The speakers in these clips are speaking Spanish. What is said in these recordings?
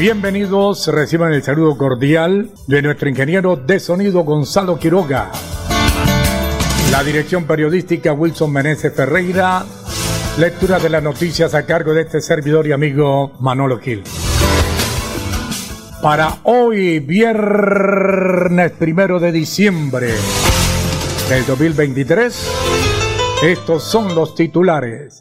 Bienvenidos, reciban el saludo cordial de nuestro ingeniero de sonido Gonzalo Quiroga. La dirección periodística Wilson Meneses Ferreira. Lectura de las noticias a cargo de este servidor y amigo Manolo Gil. Para hoy, viernes primero de diciembre del 2023, estos son los titulares.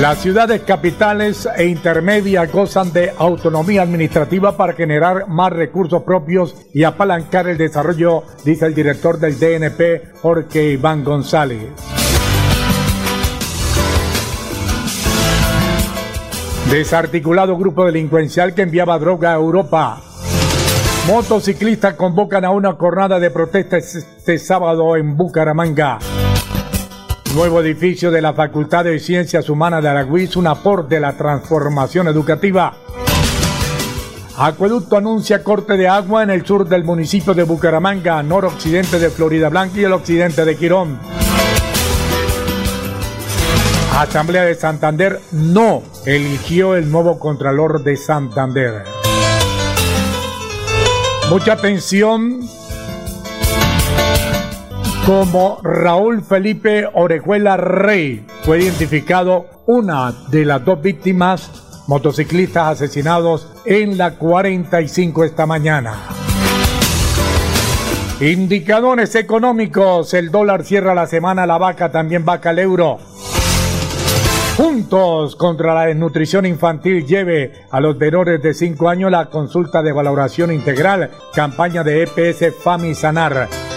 Las ciudades capitales e intermedias gozan de autonomía administrativa para generar más recursos propios y apalancar el desarrollo, dice el director del DNP, Jorge Iván González. Desarticulado grupo delincuencial que enviaba droga a Europa. Motociclistas convocan a una jornada de protesta este sábado en Bucaramanga. Nuevo edificio de la Facultad de Ciencias Humanas de Aragüiz, un aporte de la transformación educativa. Acueducto anuncia corte de agua en el sur del municipio de Bucaramanga, noroccidente de Florida Blanca y el occidente de Quirón. Asamblea de Santander no eligió el nuevo Contralor de Santander. Mucha atención como Raúl Felipe Orejuela Rey fue identificado una de las dos víctimas motociclistas asesinados en la 45 esta mañana. Indicadores económicos, el dólar cierra la semana, la vaca también vaca el euro. Juntos contra la desnutrición infantil lleve a los menores de 5 años la consulta de valoración integral, campaña de EPS FAMI Sanar.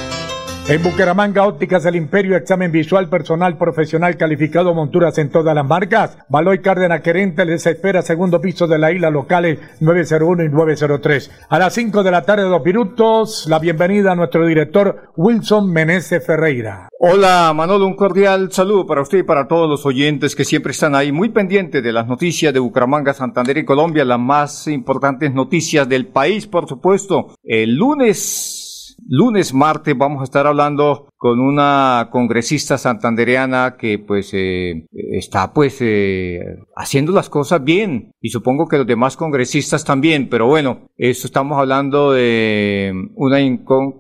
En Bucaramanga, ópticas del Imperio, examen visual personal profesional calificado, monturas en todas las marcas. Baloy Cárdenas Querente les espera segundo piso de la isla locales 901 y 903. A las 5 de la tarde, dos minutos, la bienvenida a nuestro director Wilson Meneses Ferreira. Hola Manolo, un cordial saludo para usted y para todos los oyentes que siempre están ahí muy pendientes de las noticias de Bucaramanga, Santander y Colombia, las más importantes noticias del país, por supuesto. El lunes lunes, martes vamos a estar hablando con una congresista santandereana que pues eh, está pues eh, haciendo las cosas bien y supongo que los demás congresistas también, pero bueno, estamos hablando de una,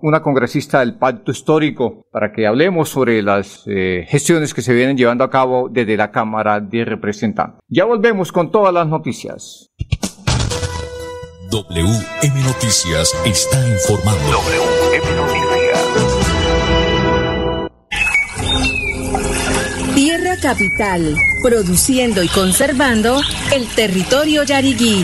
una congresista del pacto histórico para que hablemos sobre las eh, gestiones que se vienen llevando a cabo desde la Cámara de Representantes. Ya volvemos con todas las noticias. WM Noticias está informando. WM Noticias. Tierra Capital, produciendo y conservando el territorio yariguí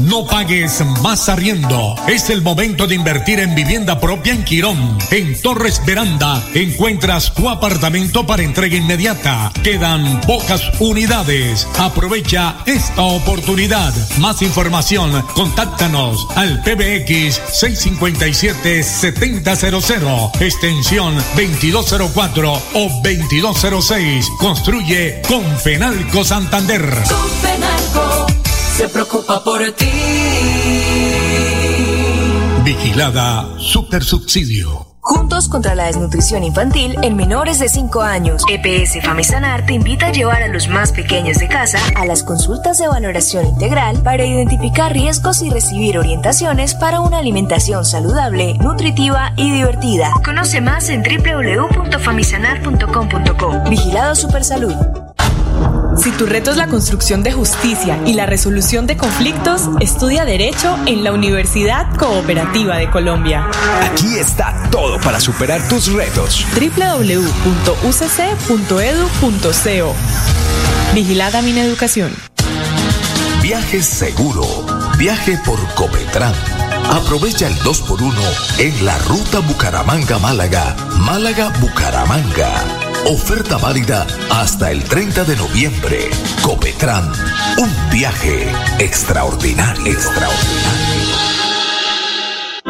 No pagues más arriendo. Es el momento de invertir en vivienda propia en Quirón. En Torres Veranda encuentras tu apartamento para entrega inmediata. Quedan pocas unidades. Aprovecha esta oportunidad. Más información, contáctanos al PBX 657-7000, extensión 2204 o 2206. Construye con Fenalco Santander. Se preocupa por ti. Vigilada Super Subsidio. Juntos contra la desnutrición infantil en menores de 5 años. EPS Famisanar te invita a llevar a los más pequeños de casa a las consultas de valoración integral para identificar riesgos y recibir orientaciones para una alimentación saludable, nutritiva y divertida. Conoce más en www.famisanar.com.co. Vigilado Supersalud. Si tu reto es la construcción de justicia y la resolución de conflictos, estudia Derecho en la Universidad Cooperativa de Colombia. Aquí está todo para superar tus retos. www.ucc.edu.co Vigilada mi educación. Viaje seguro. Viaje por Copetran. Aprovecha el 2x1 en la ruta Bucaramanga-Málaga. Málaga-Bucaramanga. Oferta válida hasta el 30 de noviembre. Copetran, un viaje extraordinario, extraordinario.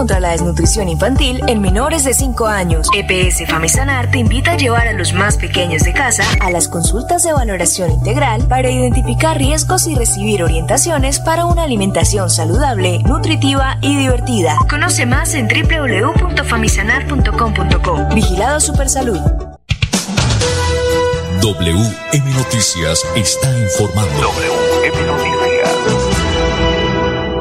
Contra la desnutrición infantil en menores de 5 años. EPS Famisanar te invita a llevar a los más pequeños de casa a las consultas de valoración integral para identificar riesgos y recibir orientaciones para una alimentación saludable, nutritiva y divertida. Conoce más en www.famisanar.com.co. Vigilado Supersalud. WM Noticias está informando. WM Noticias.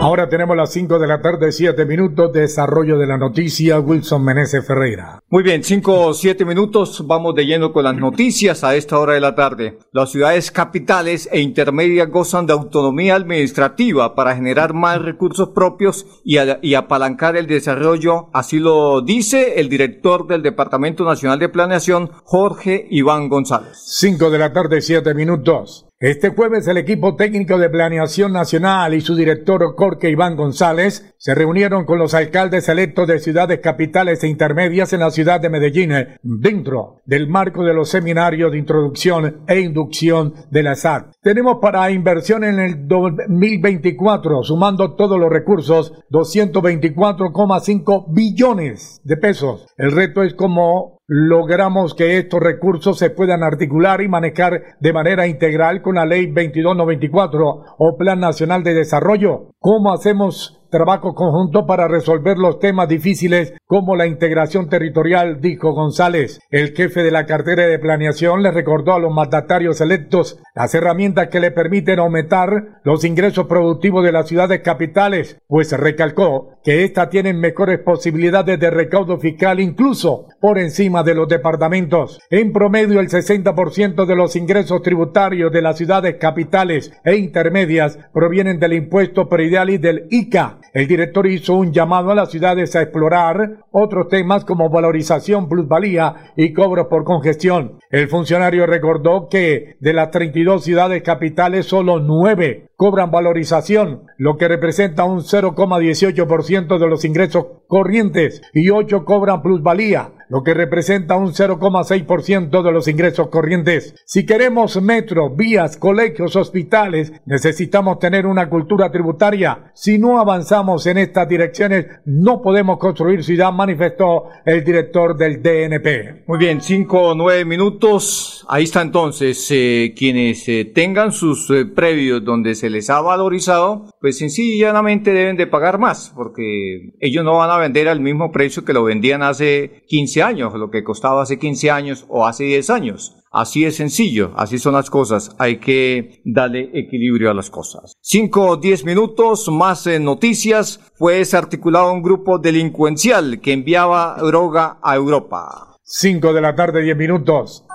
Ahora tenemos las 5 de la tarde, 7 minutos, desarrollo de la noticia, Wilson Meneses Ferreira. Muy bien, 5 o 7 minutos, vamos de lleno con las noticias a esta hora de la tarde. Las ciudades capitales e intermedias gozan de autonomía administrativa para generar más recursos propios y, a, y apalancar el desarrollo, así lo dice el director del Departamento Nacional de Planeación, Jorge Iván González. 5 de la tarde, 7 minutos. Este jueves el equipo técnico de Planeación Nacional y su director Jorge Iván González se reunieron con los alcaldes electos de ciudades capitales e intermedias en la ciudad de Medellín, dentro del marco de los seminarios de introducción e inducción de la SAT. Tenemos para inversión en el 2024, sumando todos los recursos, 224,5 billones de pesos. El reto es cómo logramos que estos recursos se puedan articular y manejar de manera integral con la ley 2294 o Plan Nacional de Desarrollo. ¿Cómo hacemos trabajo conjunto para resolver los temas difíciles como la integración territorial, dijo González. El jefe de la cartera de planeación le recordó a los mandatarios electos las herramientas que le permiten aumentar los ingresos productivos de las ciudades capitales, pues recalcó que éstas tienen mejores posibilidades de recaudo fiscal incluso por encima de los departamentos. En promedio, el 60% de los ingresos tributarios de las ciudades capitales e intermedias provienen del impuesto predial y del ICA, el director hizo un llamado a las ciudades a explorar otros temas como valorización, plusvalía y cobro por congestión. El funcionario recordó que de las 32 ciudades capitales solo 9 cobran valorización, lo que representa un 0,18% de los ingresos corrientes y 8 cobran plusvalía, lo que representa un 0,6% de los ingresos corrientes. Si queremos metro, vías, colegios, hospitales, necesitamos tener una cultura tributaria. Si no avanzamos en estas direcciones, no podemos construir ciudad, manifestó el director del DNP. Muy bien, cinco o nueve minutos. Ahí está entonces, eh, quienes eh, tengan sus eh, previos donde se les ha valorizado, pues sencillamente deben de pagar más, porque ellos no van a vender al mismo precio que lo vendían hace 15 años, lo que costaba hace 15 años o hace 10 años. Así es sencillo, así son las cosas. Hay que darle equilibrio a las cosas. Cinco o diez minutos más en noticias. Fue desarticulado un grupo delincuencial que enviaba droga a Europa. Cinco de la tarde, diez minutos.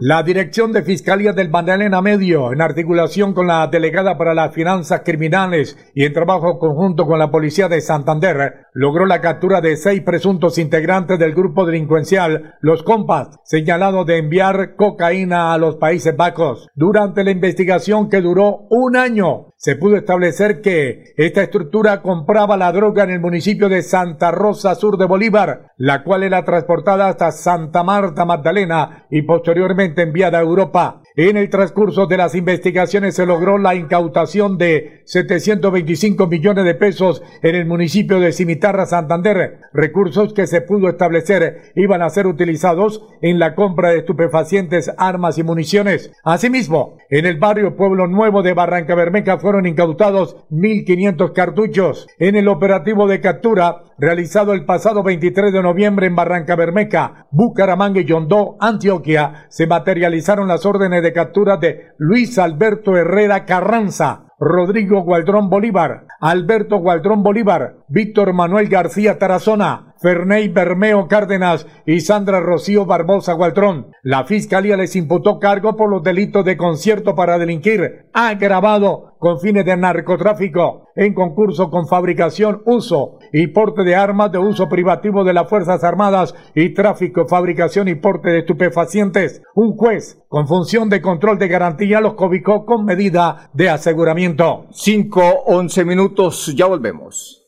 La Dirección de Fiscalía del Magdalena Medio, en articulación con la Delegada para las Finanzas Criminales y en trabajo conjunto con la Policía de Santander, logró la captura de seis presuntos integrantes del grupo delincuencial Los Compas, señalado de enviar cocaína a los Países Bajos. Durante la investigación que duró un año, se pudo establecer que esta estructura compraba la droga en el municipio de Santa Rosa Sur de Bolívar, la cual era transportada hasta Santa Marta Magdalena y posteriormente enviada a Europa. En el transcurso de las investigaciones se logró la incautación de 725 millones de pesos en el municipio de Cimitarra, Santander, recursos que se pudo establecer iban a ser utilizados en la compra de estupefacientes, armas y municiones. Asimismo, en el barrio Pueblo Nuevo de Barranca Bermeja fueron incautados 1.500 cartuchos. En el operativo de captura realizado el pasado 23 de noviembre en Barranca Bermeja, Bucaramanga y Yondó, Antioquia, se materializaron las órdenes de captura de Luis Alberto Herrera Carranza, Rodrigo Gualdrón Bolívar, Alberto Gualdrón Bolívar, Víctor Manuel García Tarazona, Ferney Bermeo Cárdenas y Sandra Rocío Barbosa Gualtrón. La fiscalía les imputó cargo por los delitos de concierto para delinquir, agravado con fines de narcotráfico, en concurso con fabricación, uso y porte de armas de uso privativo de las Fuerzas Armadas y tráfico, fabricación y porte de estupefacientes. Un juez con función de control de garantía los cobicó con medida de aseguramiento. Cinco, once minutos, ya volvemos.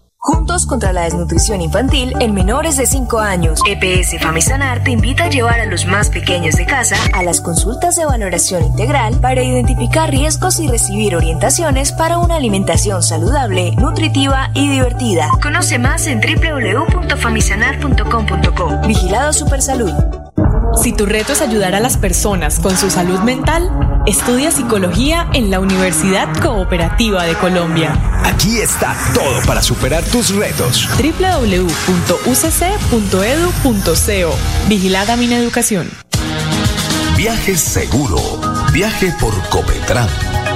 Juntos contra la desnutrición infantil en menores de 5 años. EPS Famisanar te invita a llevar a los más pequeños de casa a las consultas de valoración integral para identificar riesgos y recibir orientaciones para una alimentación saludable, nutritiva y divertida. Conoce más en www.famisanar.com.co. Vigilado Supersalud. Si tu reto es ayudar a las personas con su salud mental, estudia psicología en la Universidad Cooperativa de Colombia. Aquí está todo para superar tus retos. www.ucc.edu.co. Vigilada mi educación. Viaje seguro. Viaje por Copetran.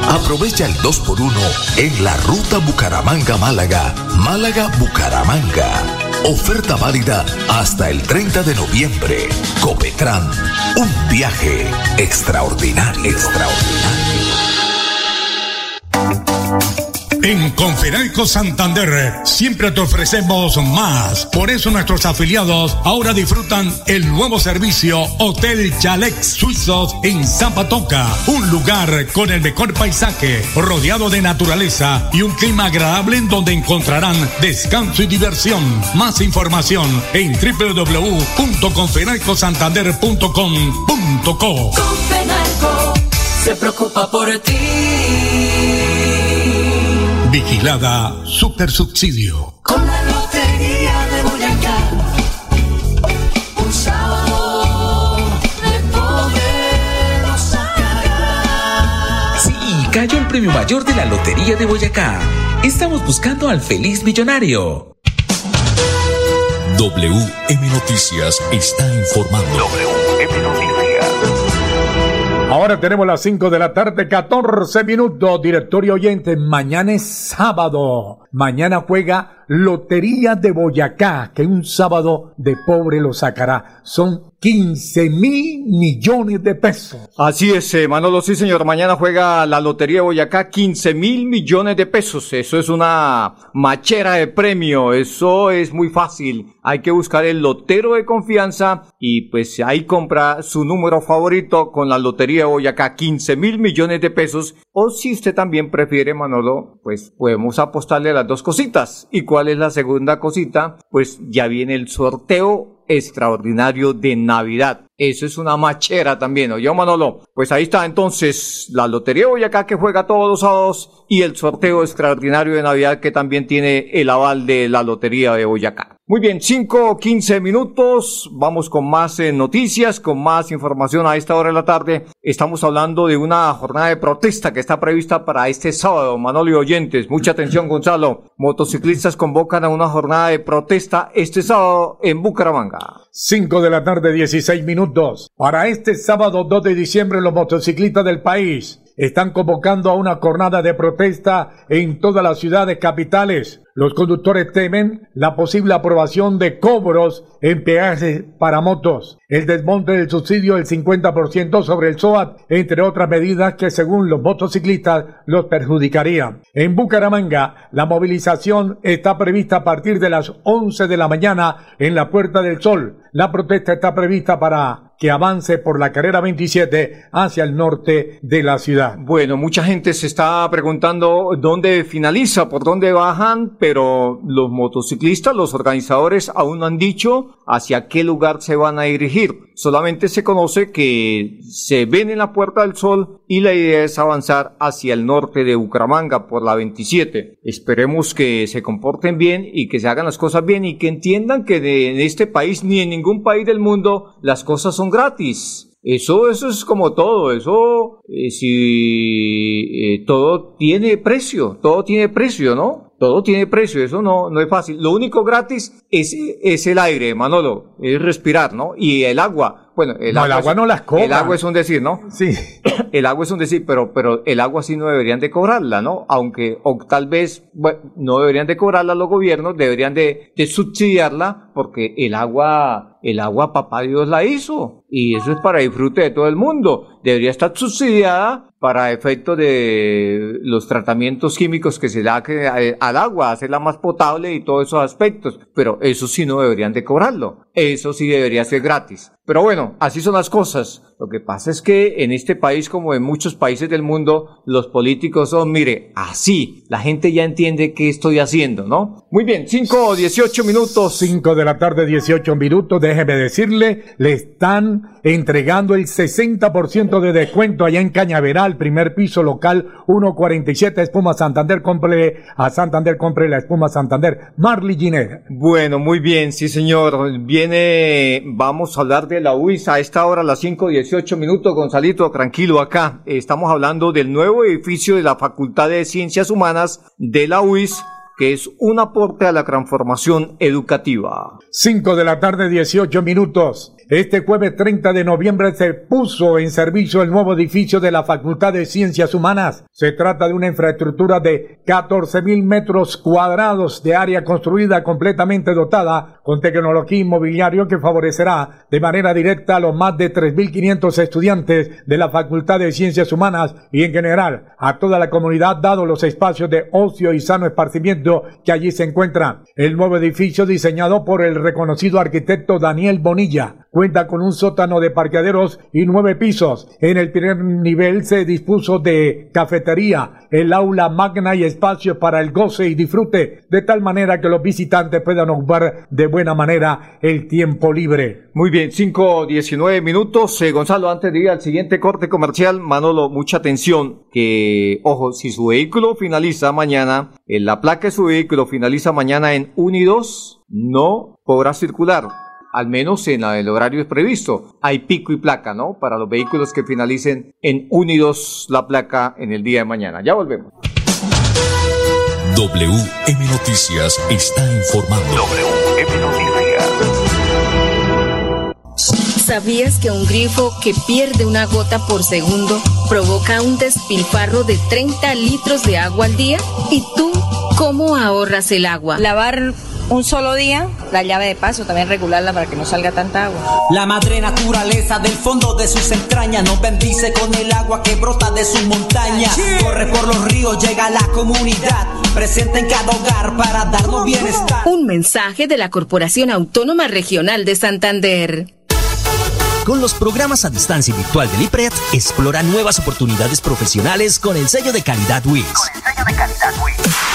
Aprovecha el 2x1 en la ruta Bucaramanga-Málaga. Málaga-Bucaramanga. Oferta válida hasta el 30 de noviembre. Copetran, un viaje extraordinario. Extraordinario. En Conferalco Santander siempre te ofrecemos más. Por eso nuestros afiliados ahora disfrutan el nuevo servicio Hotel Chalex Suizos en Zapatoca. Un lugar con el mejor paisaje, rodeado de naturaleza y un clima agradable en donde encontrarán descanso y diversión. Más información en www.conferalcosantander.com.co. Confenalco se preocupa por ti. Vigilada Super Subsidio. Con la Lotería de Boyacá. Un sábado de poder sacar. Sí, cayó el premio mayor de la Lotería de Boyacá. Estamos buscando al feliz millonario. WM Noticias está informando. WM Noticias. Ahora tenemos las 5 de la tarde, 14 minutos. Directorio oyente, mañana es sábado. Mañana juega Lotería de Boyacá, que un sábado de pobre lo sacará. Son 15 mil millones de pesos. Así es, eh, Manolo, sí señor. Mañana juega la Lotería de Boyacá 15 mil millones de pesos. Eso es una machera de premio. Eso es muy fácil. Hay que buscar el lotero de confianza y pues ahí compra su número favorito con la Lotería de Boyacá 15 mil millones de pesos. O si usted también prefiere, Manolo, pues podemos apostarle las dos cositas. ¿Y cuál es la segunda cosita? Pues ya viene el sorteo extraordinario de Navidad. Eso es una machera también, ¿o yo, Manolo? Pues ahí está entonces la Lotería Boyacá que juega todos los sábados y el sorteo extraordinario de Navidad que también tiene el aval de la Lotería de Boyacá. Muy bien, 5 o 15 minutos. Vamos con más eh, noticias, con más información a esta hora de la tarde. Estamos hablando de una jornada de protesta que está prevista para este sábado. Manolo y oyentes, mucha atención, Gonzalo. Motociclistas convocan a una jornada de protesta este sábado en Bucaramanga. 5 de la tarde, 16 minutos. Para este sábado 2 de diciembre, los motociclistas del país están convocando a una jornada de protesta en todas las ciudades capitales. Los conductores temen la posible aprobación de cobros en peajes para motos, el desmonte del subsidio del 50% sobre el SOAT, entre otras medidas que según los motociclistas los perjudicarían. En Bucaramanga, la movilización está prevista a partir de las 11 de la mañana en la Puerta del Sol. La protesta está prevista para que avance por la carrera 27 hacia el norte de la ciudad. Bueno, mucha gente se está preguntando dónde finaliza, por dónde bajan, pero los motociclistas, los organizadores aún no han dicho hacia qué lugar se van a dirigir. Solamente se conoce que se ven en la Puerta del Sol y la idea es avanzar hacia el norte de Bucaramanga por la 27. Esperemos que se comporten bien y que se hagan las cosas bien y que entiendan que en este país ni en ningún país del mundo las cosas son gratis. Eso, eso es como todo, eso, eh, si eh, todo tiene precio, todo tiene precio, ¿no? Todo tiene precio, eso no, no es fácil. Lo único gratis es, es el aire, Manolo, es respirar, ¿no? Y el agua. Bueno, el, agua, no las cobra. El agua es un decir, ¿no? Sí. El agua es un decir, pero, pero el agua sí no deberían de cobrarla, ¿no? Aunque, o tal vez, bueno, no deberían de cobrarla los gobiernos, deberían de, de subsidiarla, porque el agua, el agua papá Dios la hizo. Y eso es para disfrute de todo el mundo. Debería estar subsidiada para efecto de los tratamientos químicos que se da al agua, hacerla más potable y todos esos aspectos. Pero eso sí no deberían de cobrarlo. Eso sí debería ser gratis. Pero bueno, así son las cosas. Lo que pasa es que en este país, como en muchos países del mundo, los políticos son, mire, así. La gente ya entiende qué estoy haciendo, ¿no? Muy bien, 5 o 18 minutos. 5 de la tarde, 18 minutos. Déjeme decirle, le están entregando el 60% de descuento allá en Cañaveral, primer piso local 147, Espuma Santander. Compre a Santander, compre la Espuma Santander. Marley Giner. Bueno, muy bien, sí señor. Viene, vamos a hablar de la UIS a esta hora, a las 5 18 minutos, Gonzalito, tranquilo acá. Estamos hablando del nuevo edificio de la Facultad de Ciencias Humanas de la UIS que es un aporte a la transformación educativa. 5 de la tarde, 18 minutos. Este jueves 30 de noviembre se puso en servicio el nuevo edificio de la Facultad de Ciencias Humanas. Se trata de una infraestructura de 14 mil metros cuadrados de área construida completamente dotada con tecnología inmobiliaria que favorecerá de manera directa a los más de 3.500 estudiantes de la Facultad de Ciencias Humanas y en general a toda la comunidad dado los espacios de ocio y sano esparcimiento que allí se encuentran. El nuevo edificio diseñado por el reconocido arquitecto Daniel Bonilla Cuenta con un sótano de parqueaderos y nueve pisos. En el primer nivel se dispuso de cafetería, el aula magna y espacio para el goce y disfrute, de tal manera que los visitantes puedan ocupar de buena manera el tiempo libre. Muy bien, 5 19 minutos. Eh, Gonzalo, antes de ir al siguiente corte comercial, Manolo, mucha atención, que, ojo, si su vehículo finaliza mañana, en la placa de su vehículo finaliza mañana en Unidos, no podrá circular al menos en el horario previsto. Hay pico y placa, ¿no? Para los vehículos que finalicen en unidos la placa en el día de mañana. Ya volvemos. WM Noticias está informando. WM Noticias. ¿Sabías que un grifo que pierde una gota por segundo provoca un despilfarro de 30 litros de agua al día? ¿Y tú ¿Cómo ahorras el agua? Lavar un solo día, la llave de paso, también regularla para que no salga tanta agua. La madre naturaleza del fondo de sus entrañas nos bendice con el agua que brota de sus montañas. Corre por los ríos, llega a la comunidad, presente en cada hogar para darnos bienestar. Un mensaje de la Corporación Autónoma Regional de Santander. Con los programas a distancia y virtual del IPRED, explora nuevas oportunidades profesionales con el sello de calidad WIS. Con el sello de calidad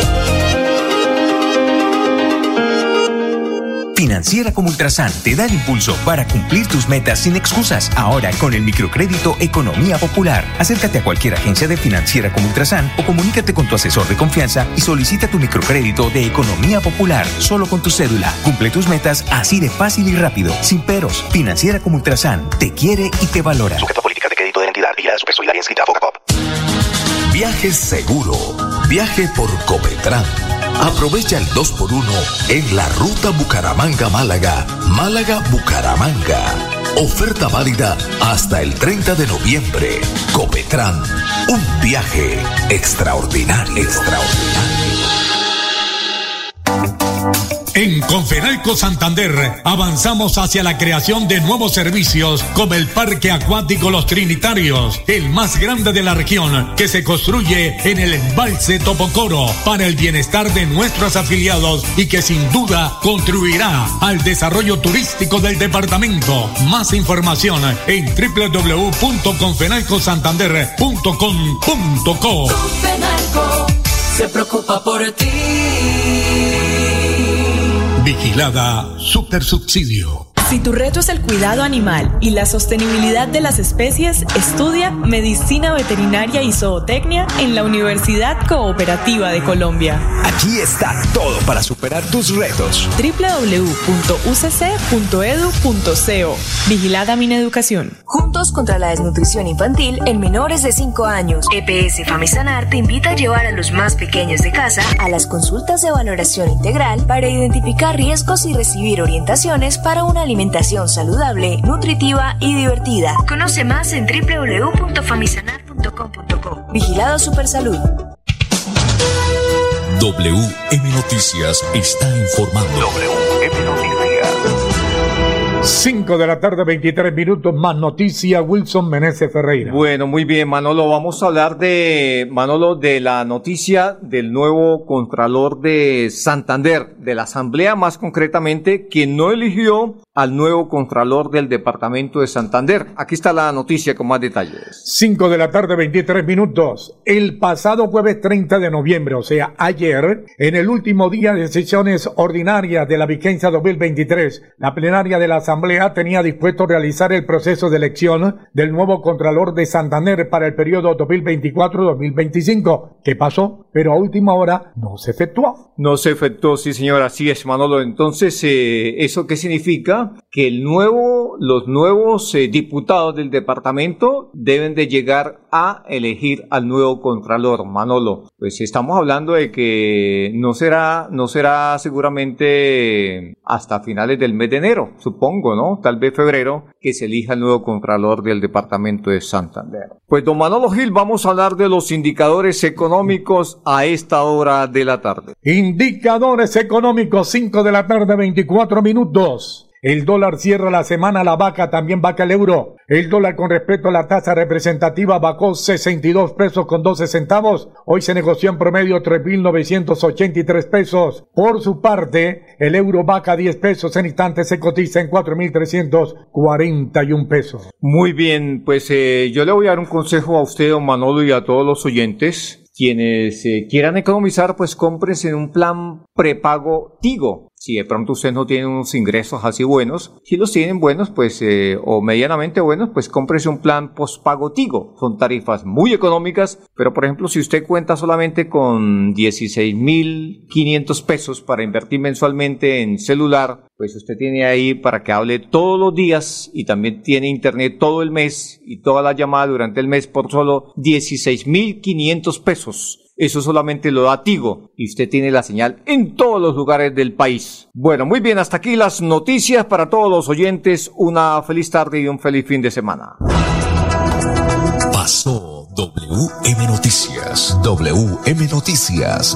Financiera como Ultrasan te da el impulso para cumplir tus metas sin excusas. Ahora con el microcrédito Economía Popular. Acércate a cualquier agencia de Financiera como Ultrasan o comunícate con tu asesor de confianza y solicita tu microcrédito de Economía Popular solo con tu cédula. Cumple tus metas así de fácil y rápido, sin peros. Financiera como Ultrasan te quiere y te valora. Sujeto política de crédito de entidad y su personalidad inscrita a Viajes seguro. Viaje por Copetran Aprovecha el 2x1 en la ruta Bucaramanga-Málaga, Málaga-Bucaramanga. Oferta válida hasta el 30 de noviembre. Copetran, un viaje extraordinario. extraordinario. En Confenalco Santander avanzamos hacia la creación de nuevos servicios como el Parque Acuático Los Trinitarios, el más grande de la región, que se construye en el embalse Topocoro para el bienestar de nuestros afiliados y que sin duda contribuirá al desarrollo turístico del departamento. Más información en www.confenalcosantander.com.co. Confenalco se preocupa por ti. Vigilada Super Subsidio. Si tu reto es el cuidado animal y la sostenibilidad de las especies, estudia Medicina Veterinaria y Zootecnia en la Universidad Cooperativa de Colombia. Aquí está todo para superar tus retos. www.ucc.edu.co Vigilada Mineducación. Juntos contra la desnutrición infantil en menores de 5 años. EPS Famisanar te invita a llevar a los más pequeños de casa a las consultas de valoración integral para identificar riesgos y recibir orientaciones para una alimentación alimentación saludable, nutritiva y divertida. Conoce más en www.famisanar.com.co. Vigilado Supersalud. WM Noticias está informando. WM Noticias. 5 de la tarde, 23 minutos, más noticia, Wilson Meneses Ferreira. Bueno, muy bien, Manolo, vamos a hablar de, Manolo, de la noticia del nuevo Contralor de Santander, de la Asamblea más concretamente, que no eligió al nuevo Contralor del Departamento de Santander. Aquí está la noticia con más detalles. 5 de la tarde, 23 minutos. El pasado jueves 30 de noviembre, o sea, ayer, en el último día de sesiones ordinarias de la vigencia 2023, la plenaria de la Asamblea tenía dispuesto realizar el proceso de elección del nuevo Contralor de Santander para el periodo 2024-2025. ¿Qué pasó? Pero a última hora no se efectuó. No se efectuó, sí señor, así es Manolo. Entonces, eh, ¿eso qué significa? Que el nuevo, los nuevos eh, diputados del departamento deben de llegar a elegir al nuevo Contralor, Manolo. Pues estamos hablando de que no será, no será seguramente hasta finales del mes de enero, supongo ¿no? Tal vez febrero, que se elija el nuevo Contralor del Departamento de Santander. Pues, don Manolo Gil, vamos a hablar de los indicadores económicos a esta hora de la tarde. Indicadores económicos, 5 de la tarde, 24 minutos. El dólar cierra la semana, la vaca también vaca el euro. El dólar con respecto a la tasa representativa bajó 62 pesos con 12 centavos. Hoy se negoció en promedio 3.983 pesos. Por su parte, el euro vaca 10 pesos. En instantes se cotiza en 4.341 pesos. Muy bien, pues eh, yo le voy a dar un consejo a usted, don Manolo, y a todos los oyentes quienes eh, quieran economizar, pues cómprense en un plan prepago Tigo. Si de pronto usted no tiene unos ingresos así buenos, si los tienen buenos, pues, eh, o medianamente buenos, pues cómprese un plan postpago Tigo. Son tarifas muy económicas, pero por ejemplo, si usted cuenta solamente con 16.500 pesos para invertir mensualmente en celular, pues usted tiene ahí para que hable todos los días y también tiene internet todo el mes y toda la llamada durante el mes por solo 16.500 pesos. Eso solamente lo da Tigo y usted tiene la señal en todos los lugares del país. Bueno, muy bien, hasta aquí las noticias para todos los oyentes. Una feliz tarde y un feliz fin de semana. Pasó WM Noticias. WM Noticias.